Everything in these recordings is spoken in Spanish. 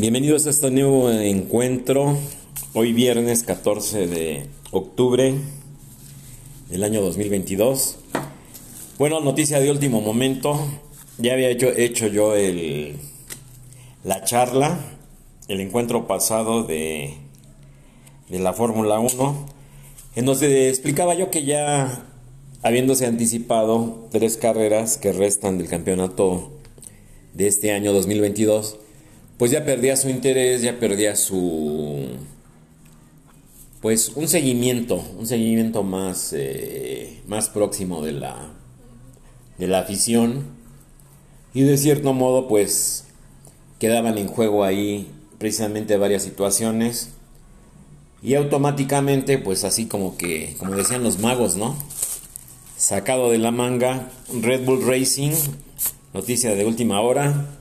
Bienvenidos a este nuevo encuentro, hoy viernes 14 de octubre del año 2022. Bueno, noticia de último momento, ya había hecho, hecho yo el, la charla, el encuentro pasado de, de la Fórmula 1, en donde explicaba yo que ya habiéndose anticipado tres carreras que restan del campeonato de este año 2022, pues ya perdía su interés, ya perdía su pues un seguimiento, un seguimiento más, eh, más próximo de la, de la afición. Y de cierto modo pues quedaban en juego ahí precisamente varias situaciones. Y automáticamente pues así como que, como decían los magos, ¿no? Sacado de la manga, Red Bull Racing, noticia de última hora,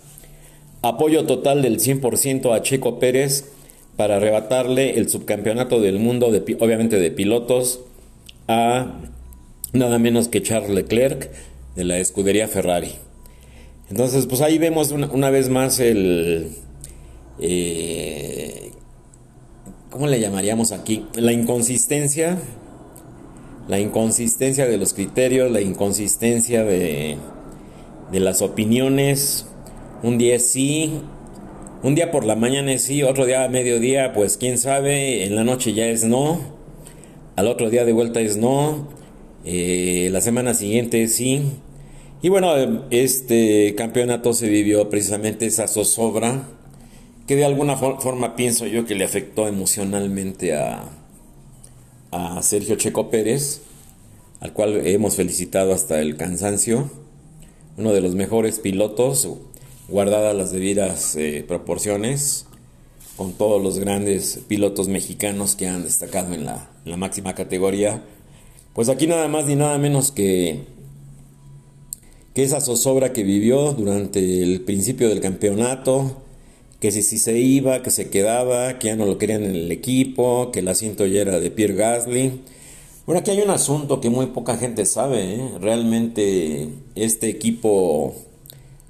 apoyo total del 100% a Checo Pérez para arrebatarle el subcampeonato del mundo, de, obviamente de pilotos, a nada menos que Charles Leclerc de la escudería Ferrari. Entonces, pues ahí vemos una, vez más el... Eh, ¿Cómo le llamaríamos aquí? La inconsistencia. La inconsistencia de los criterios, la inconsistencia de, de las opiniones. Un día sí, un día por la mañana es sí, otro día a mediodía, pues quién sabe, en la noche ya es no, al otro día de vuelta es no, eh, la semana siguiente sí. Y bueno, este campeonato se vivió precisamente esa zozobra que de alguna forma pienso yo que le afectó emocionalmente a, a Sergio Checo Pérez, al cual hemos felicitado hasta el cansancio, uno de los mejores pilotos, guardadas las debidas eh, proporciones, con todos los grandes pilotos mexicanos que han destacado en la, máxima categoría. Pues aquí nada más ni nada menos que, que esa zozobra que vivió durante el principio del campeonato, que si, si se iba, que se quedaba, que ya no lo querían en el equipo, que el asiento ya era de Pierre Gasly. Bueno, aquí hay un asunto que muy poca gente sabe. ¿eh? Realmente este equipo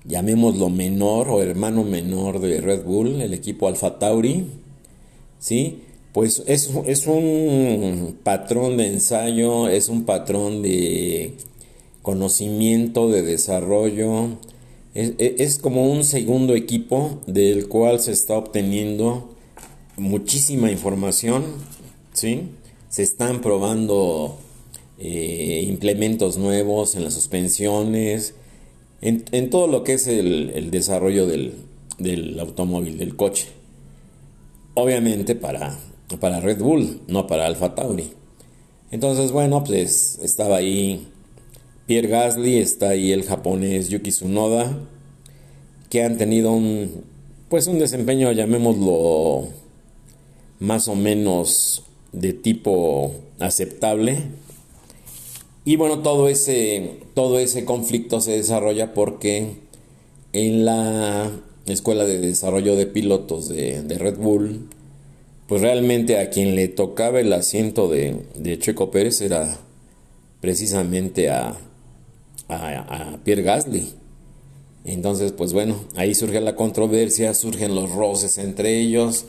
llamémoslo menor o hermano menor de Red Bull, el equipo Alfa Tauri, ¿sí? Pues es, es un patrón de ensayo, es un patrón de conocimiento, de desarrollo, es, es, como un segundo equipo del cual se está obteniendo muchísima información, ¿sí? Se están probando eh, implementos nuevos en las suspensiones, en, todo lo que es el, desarrollo del, automóvil, del coche. Obviamente para, para Red Bull, no para Alfa Tauri. Entonces, bueno, pues estaba ahí Pierre Gasly, está ahí el japonés Yuki Tsunoda, que han tenido un, pues un desempeño, llamémoslo, más o menos de tipo aceptable y bueno, todo ese, todo ese conflicto se desarrolla porque en la escuela de desarrollo de pilotos de, Red Bull, pues realmente a quien le tocaba el asiento de, Checo Pérez era precisamente a, a, Pierre Gasly. Entonces, pues bueno, ahí surge la controversia, surgen los roces entre ellos.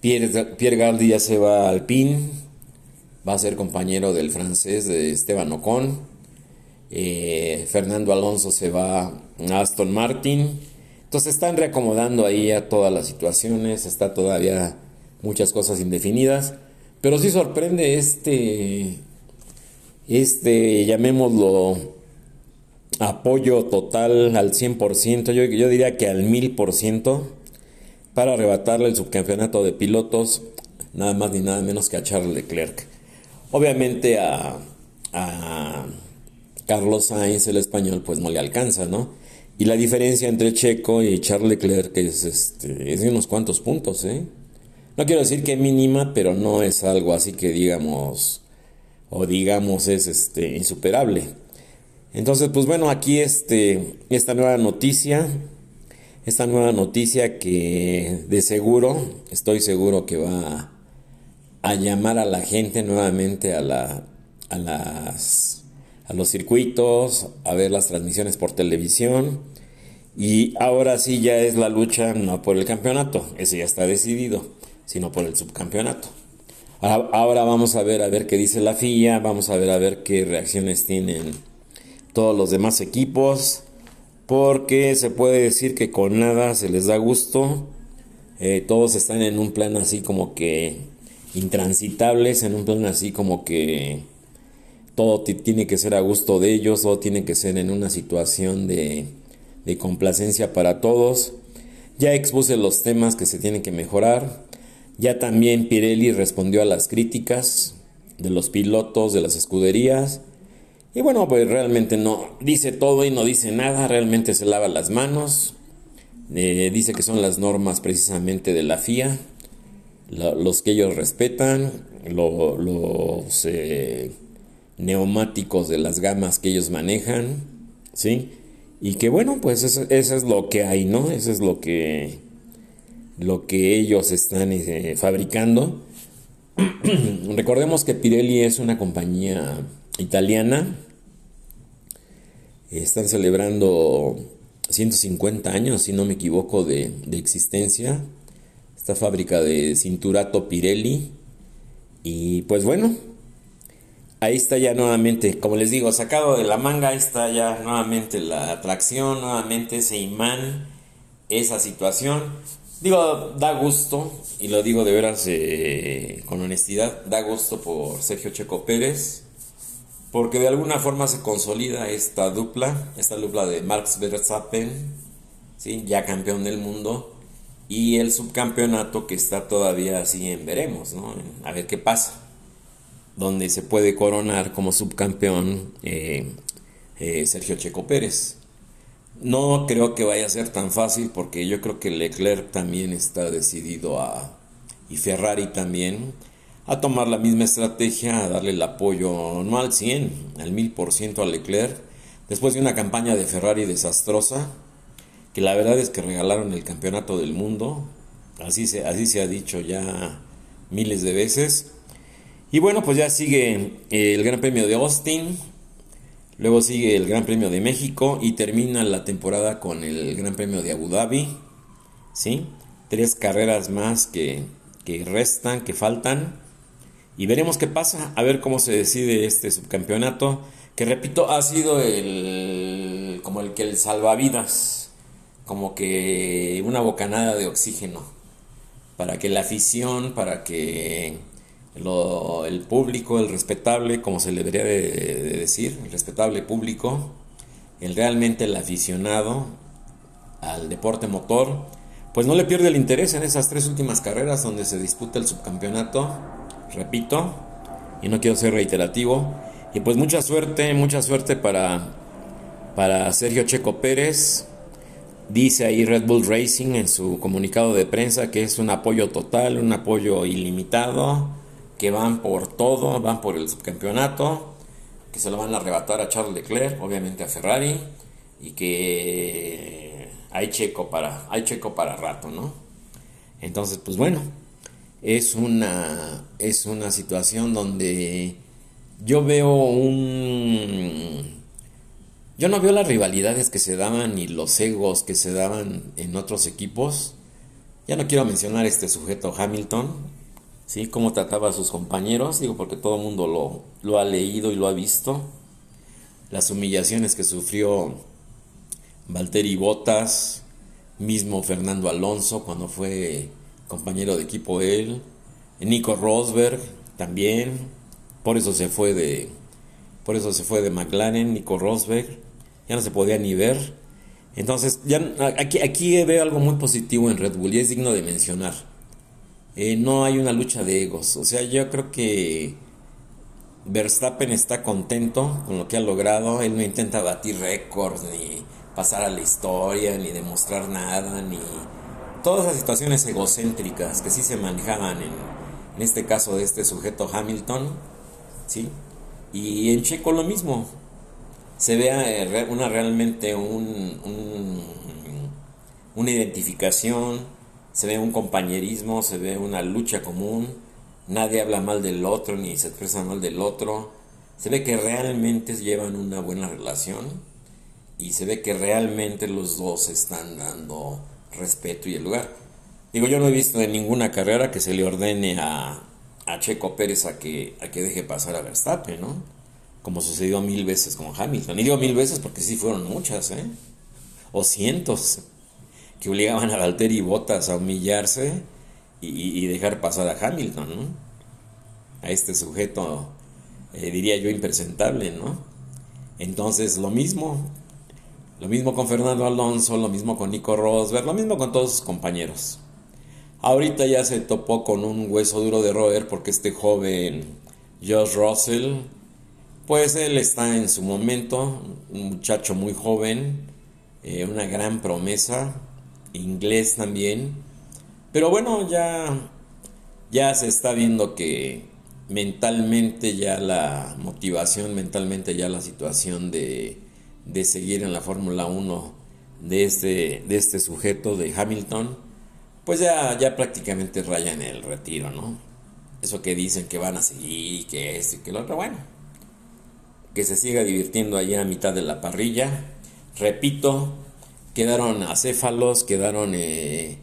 Pierre, Pierre Gasly ya se va al PIN, va a ser compañero del francés de Esteban Ocon. Eh, Fernando Alonso se va a Aston Martin. Entonces están reacomodando ahí a todas las situaciones, está todavía muchas cosas indefinidas, pero sí sorprende este, este, llamémoslo, apoyo total al 100%, yo, yo diría que al 1000% para arrebatarle el subcampeonato de pilotos, nada más ni nada menos que a Charles Leclerc. Obviamente a, Carlos Sainz, el español, pues no le alcanza, ¿no? Y la diferencia entre Checo y Charles Leclerc es, este, es de unos cuantos puntos, ¿eh? No quiero decir que mínima, pero no es algo así que digamos, o digamos es este, insuperable. Entonces, pues bueno, aquí este, esta nueva noticia, esta nueva noticia que de seguro, estoy seguro que va a llamar a la gente nuevamente a, la, a, las, a los circuitos, a ver las transmisiones por televisión Y ahora sí ya es la lucha no por el campeonato, ese ya está decidido, sino por el subcampeonato. Ahora vamos a ver a ver qué dice la FIA, vamos a ver a ver qué reacciones tienen todos los demás equipos, porque se puede decir que con nada se les da gusto, eh, todos están en un plan así como que intransitables, en un plan así como que todo tiene que ser a gusto de ellos, todo tiene que ser en una situación de, de complacencia para todos. Ya expuse los temas que se tienen que mejorar. Ya también Pirelli respondió a las críticas de los pilotos, de las escuderías. Y bueno, pues realmente no dice todo y no dice nada, realmente se lava las manos. Eh, dice que son las normas precisamente de la FIA, los que ellos respetan, los eh, neumáticos de las gamas que ellos manejan, ¿sí? Y que bueno, pues eso, es lo que hay, ¿no? Eso es lo que, lo que ellos están eh, fabricando. Recordemos que Pirelli es una compañía italiana. Están celebrando 150 años, si no me equivoco, de, de existencia. Fábrica de Cinturato Pirelli. Y pues bueno, ahí está ya nuevamente, como les digo, sacado de la manga, ahí está ya nuevamente la atracción, nuevamente ese imán, esa situación. Digo, da gusto, y lo digo de veras eh, con honestidad, da gusto por Sergio Checo Pérez, porque de alguna forma se consolida esta dupla, esta dupla de Marx Verstappen, ¿sí? ya campeón del mundo, y el subcampeonato que está todavía así en veremos, ¿no? a ver qué pasa donde se puede coronar como subcampeón eh, eh, Sergio Checo Pérez. No creo que vaya a ser tan fácil porque yo creo que Leclerc también está decidido a, y Ferrari también, a tomar la misma estrategia, a darle el apoyo no al 100, al 1000% a Leclerc, después de una campaña de Ferrari desastrosa, que la verdad es que regalaron el campeonato del mundo, así se, así se ha dicho ya miles de veces, y bueno, pues ya sigue el Gran Premio de Austin, luego sigue el Gran Premio de México y termina la temporada con el Gran Premio de Abu Dhabi. ¿Sí? Tres carreras más que, que restan, que faltan. Y veremos qué pasa, a ver cómo se decide este subcampeonato, que repito, ha sido el como el que el salvavidas, como que una bocanada de oxígeno para que la afición, para que el público, el respetable, como se le debería de, decir, el respetable público, el realmente el aficionado al deporte motor, pues no le pierde el interés en esas tres últimas carreras donde se disputa el subcampeonato, repito, y no quiero ser reiterativo, y pues mucha suerte, mucha suerte para, para Sergio Checo Pérez, dice ahí Red Bull Racing en su comunicado de prensa que es un apoyo total, un apoyo ilimitado, que van por todo, van por el subcampeonato, que se lo van a arrebatar a Charles Leclerc, obviamente a Ferrari, y que hay checo para, hay checo para rato, ¿no? Entonces, pues bueno, es una, es una situación donde yo veo un... Yo no veo las rivalidades que se daban ni los egos que se daban en otros equipos. Ya no quiero mencionar este sujeto Hamilton, ¿sí? Cómo trataba a sus compañeros, digo, porque todo el mundo lo, lo ha leído y lo ha visto. Las humillaciones que sufrió Valtteri Bottas, mismo Fernando Alonso cuando fue compañero de equipo él, Nico Rosberg también, por eso se fue de por eso se fue de McLaren, Nico Rosberg, ya no se podía ni ver. Entonces, ya aquí, aquí veo algo muy positivo en Red Bull y es digno de mencionar. Eh, no hay una lucha de egos. O sea, yo creo que Verstappen está contento con lo que ha logrado. Él no intenta batir récords, ni pasar a la historia, ni demostrar nada, ni todas las situaciones egocéntricas que sí se manejaban en, en este caso de este sujeto Hamilton, ¿sí? Y en Checo lo mismo. Se ve eh, una realmente un, un, una identificación se ve un compañerismo, se ve una lucha común, nadie habla mal del otro ni se expresa mal del otro, se ve que realmente llevan una buena relación y se ve que realmente los dos están dando respeto y el lugar. Digo, yo no he visto en ninguna carrera que se le ordene a, a Checo Pérez a que, a que deje pasar a Verstappen, ¿no? Como sucedió mil veces con Hamilton. Y digo mil veces porque sí fueron muchas, ¿eh? O cientos que obligaban a Valtteri Bottas a humillarse y, dejar pasar a Hamilton, ¿no? A este sujeto, eh, diría yo, impresentable, ¿no? Entonces, lo mismo, lo mismo con Fernando Alonso, lo mismo con Nico Rosberg, lo mismo con todos sus compañeros. Ahorita ya se topó con un hueso duro de roer porque este joven Josh Russell, pues él está en su momento, un muchacho muy joven, eh, una gran promesa, inglés también. Pero bueno, ya, ya se está viendo que mentalmente ya la motivación, mentalmente ya la situación de, de seguir en la Fórmula 1 de este, de este sujeto de Hamilton, pues ya, ya prácticamente raya en el retiro, ¿no? Eso que dicen que van a seguir, que esto y que lo otro, bueno, que se siga divirtiendo allá a mitad de la parrilla. Repito, quedaron acéfalos, quedaron eh,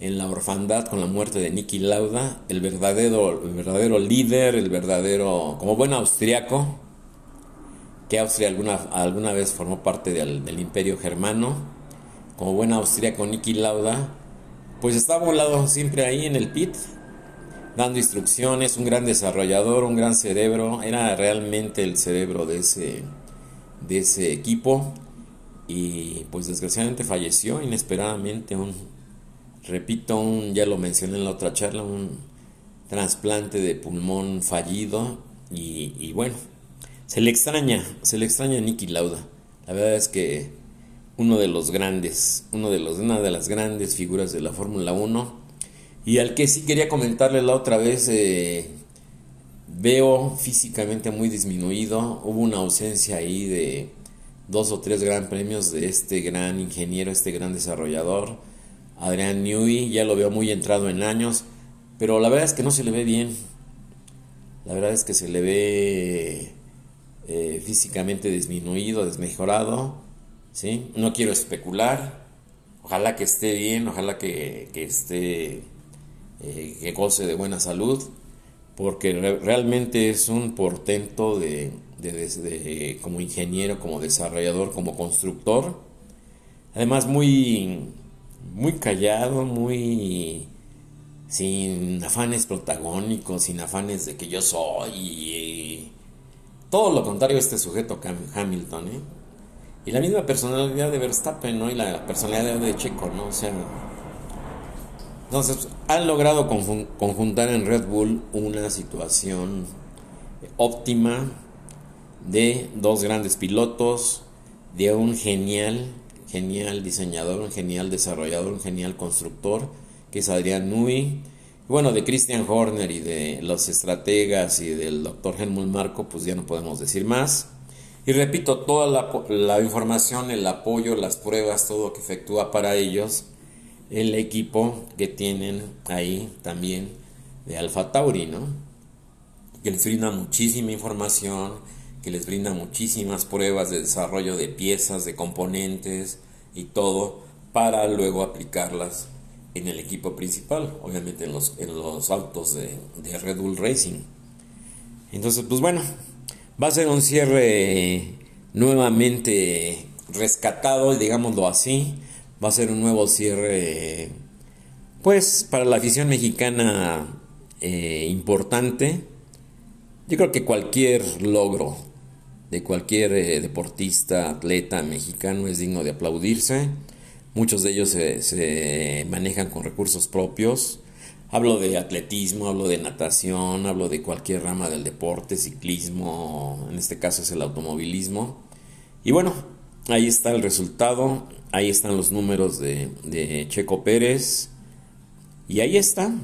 en la orfandad con la muerte de Niki Lauda, el verdadero, verdadero líder, el verdadero, como buen austriaco, que Austria alguna, alguna vez formó parte del, imperio germano, como buen austriaco Niki Lauda, pues estaba volado siempre ahí en el pit, dando instrucciones, un gran desarrollador, un gran cerebro, era realmente el cerebro de ese, de ese equipo. Y pues desgraciadamente falleció inesperadamente. Un repito un ya lo mencioné en la otra charla un trasplante de pulmón fallido. Y, bueno se le extraña se le extraña a Nicky Lauda. La verdad es que uno de los grandes uno de los una de las grandes figuras de la Fórmula 1 y al que sí quería comentarle la otra vez eh, veo físicamente muy disminuido hubo una ausencia ahí de dos o tres gran premios de este gran ingeniero, este gran desarrollador, Adrián Newey, ya lo veo muy entrado en años, pero la verdad es que no se le ve bien. La verdad es que se le ve eh, físicamente disminuido, desmejorado. ¿sí? No quiero especular. Ojalá que esté bien, ojalá que, esté, eh, que goce de buena salud, porque realmente es un portento de, de, como ingeniero, como desarrollador, como constructor. Además muy, muy callado, muy sin afanes protagónicos, sin afanes de que yo soy. todo lo contrario a este sujeto Hamilton, ¿eh? Y la misma personalidad de Verstappen, ¿no? Y la personalidad de Checo, ¿no? O sea... Entonces, han logrado conjuntar en Red Bull una situación óptima de dos grandes pilotos, de un genial, genial diseñador, un genial desarrollador, un genial constructor, que es Adrián Nui. Bueno, de Christian Horner y de los estrategas y del doctor Helmut Marco, pues ya no podemos decir más. Y repito, toda la, la información, el apoyo, las pruebas, todo lo que efectúa para ellos el equipo que tienen ahí también de Alfa Tauri, ¿no? Que les brinda muchísima información, que les brinda muchísimas pruebas de desarrollo de piezas, de componentes y todo para luego aplicarlas en el equipo principal, obviamente en los, en los autos de, de Red Bull Racing. Entonces, pues bueno, va a ser un cierre nuevamente rescatado, digámoslo así. Va a ser un nuevo cierre, pues, para la afición mexicana eh, importante. Yo creo que cualquier logro de cualquier eh, deportista, atleta mexicano es digno de aplaudirse. Muchos de ellos se, manejan con recursos propios. Hablo de atletismo, hablo de natación, hablo de cualquier rama del deporte, ciclismo, en este caso es el automovilismo. Y bueno, ahí está el resultado, ahí están los números de, Checo Pérez. Y ahí está,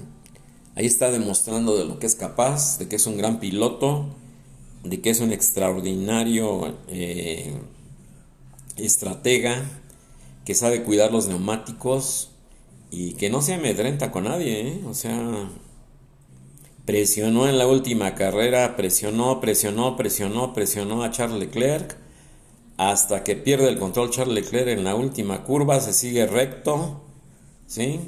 ahí está demostrando de lo que es capaz, de que es un gran piloto, de que es un extraordinario eh, estratega, que sabe cuidar los neumáticos y que no se amedrenta con nadie, ¿eh? o sea, presionó en la última carrera, presionó, presionó, presionó, presionó a Charles Leclerc, hasta que pierde el control Charles Leclerc en la última curva, se sigue recto, ¿sí?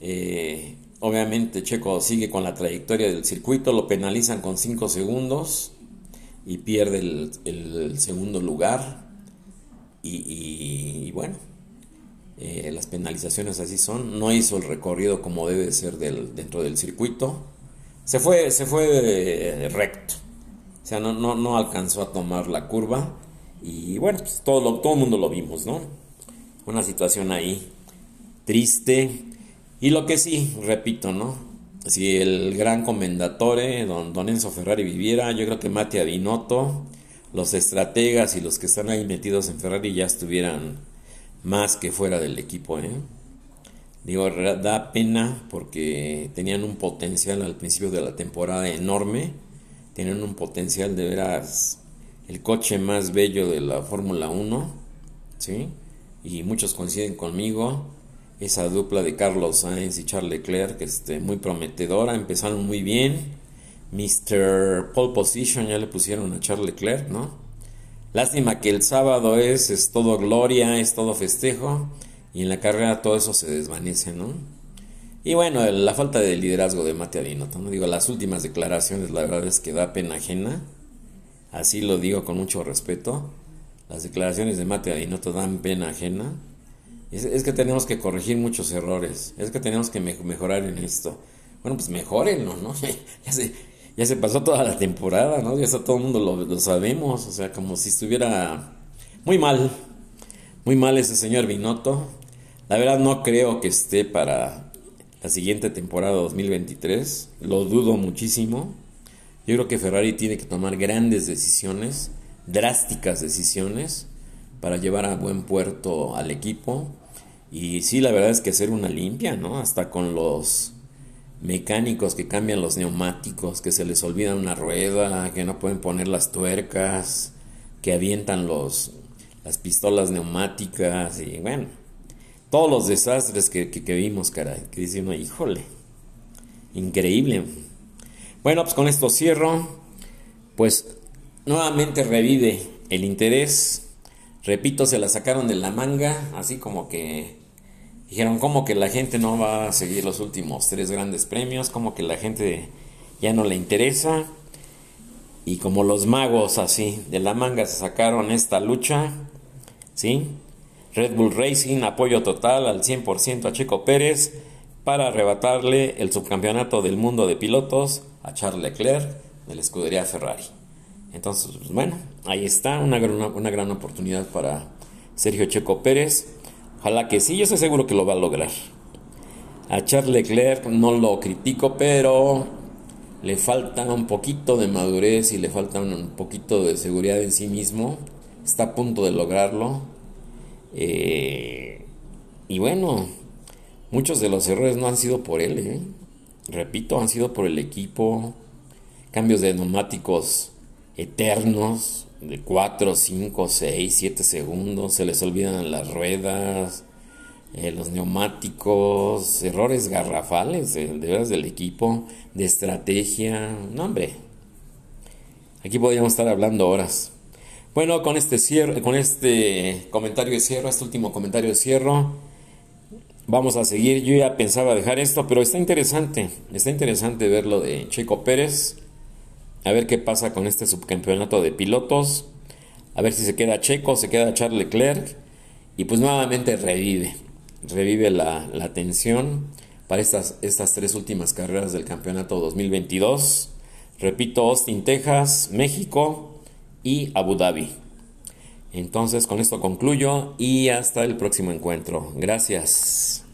Eh, obviamente Checo sigue con la trayectoria del circuito, lo penalizan con 5 segundos y pierde el, segundo lugar. Y, bueno, eh, las penalizaciones así son. No hizo el recorrido como debe ser del, dentro del circuito. Se fue, se fue eh, recto. O sea, no, no, no alcanzó a tomar la curva y bueno, pues todo, todo el mundo lo vimos, ¿no? Una situación ahí triste. Y lo que sí, repito, ¿no? Si el gran comendatore, don, don Enzo Ferrari, viviera, yo creo que Mate Binotto, los estrategas y los que están ahí metidos en Ferrari ya estuvieran más que fuera del equipo, ¿eh? Digo, da pena porque tenían un potencial al principio de la temporada enorme, tienen un potencial de veras el coche más bello de la Fórmula 1, ¿sí? Y muchos coinciden conmigo, esa dupla de Carlos Sainz y Charles Leclerc, este, muy prometedora, empezaron muy bien. Mr. Pole Position ya le pusieron a Charles Leclerc, ¿no? Lástima que el sábado es, es todo gloria, es todo festejo, y en la carrera todo eso se desvanece, ¿no? Y bueno, la falta de liderazgo de Mate Binotto, ¿no? Digo, las últimas declaraciones, la verdad es que da pena ajena así lo digo con mucho respeto, las declaraciones de Mate no te dan pena ajena. Es, que tenemos que corregir muchos errores, es que tenemos que mejorar en esto. Bueno, pues mejorenlo, ¿no? ya, se, ya se pasó toda la temporada, ¿no? Ya está, todo el mundo lo, lo sabemos, o sea, como si estuviera muy mal, muy mal ese señor Binotto. La verdad no creo que esté para la siguiente temporada 2023, lo dudo muchísimo. Yo creo que Ferrari tiene que tomar grandes decisiones, drásticas decisiones, para llevar a buen puerto al equipo. Y sí, la verdad es que hacer una limpia, ¿no? Hasta con los mecánicos que cambian los neumáticos, que se les olvida una rueda, que no pueden poner las tuercas, que avientan los, las pistolas neumáticas y bueno, todos los desastres que, que, vimos, caray, que dice híjole, increíble. Bueno, pues con esto cierro. Pues nuevamente revive el interés. Repito, se la sacaron de la manga, así como que dijeron como que la gente no va a seguir los últimos tres grandes premios, como que la gente ya no le interesa. Y como los magos así de la manga se sacaron esta lucha, ¿sí? Red Bull Racing, apoyo total al 100% a Checo Pérez para arrebatarle el subcampeonato del mundo de pilotos a Charles Leclerc de la escudería Ferrari. Entonces, pues, bueno, ahí está una gran, una gran oportunidad para Sergio Checo Pérez. Ojalá que sí, yo estoy seguro que lo va a lograr. A Charles Leclerc no lo critico, pero le falta un poquito de madurez y le falta un poquito de seguridad en sí mismo. Está a punto de lograrlo. Eh, y bueno, muchos de los errores no han sido por él. ¿eh? repito, han sido por el equipo, cambios de neumáticos eternos, de 4, 5, 6, 7 segundos, se les olvidan las ruedas, eh, los neumáticos, errores garrafales de, de del equipo, de estrategia, no hombre, aquí podríamos estar hablando horas. Bueno, con este, cierre, con este comentario de cierre, este último comentario de cierre, Vamos a seguir, yo ya pensaba dejar esto, pero está interesante, está interesante ver lo de Checo Pérez, a ver qué pasa con este subcampeonato de pilotos, a ver si se queda Checo, se queda Charles Leclerc, y pues nuevamente revive, revive la, la tensión para estas, estas tres últimas carreras del campeonato 2022. Repito, Austin, Texas, México y Abu Dhabi. Entonces con esto concluyo y hasta el próximo encuentro. Gracias.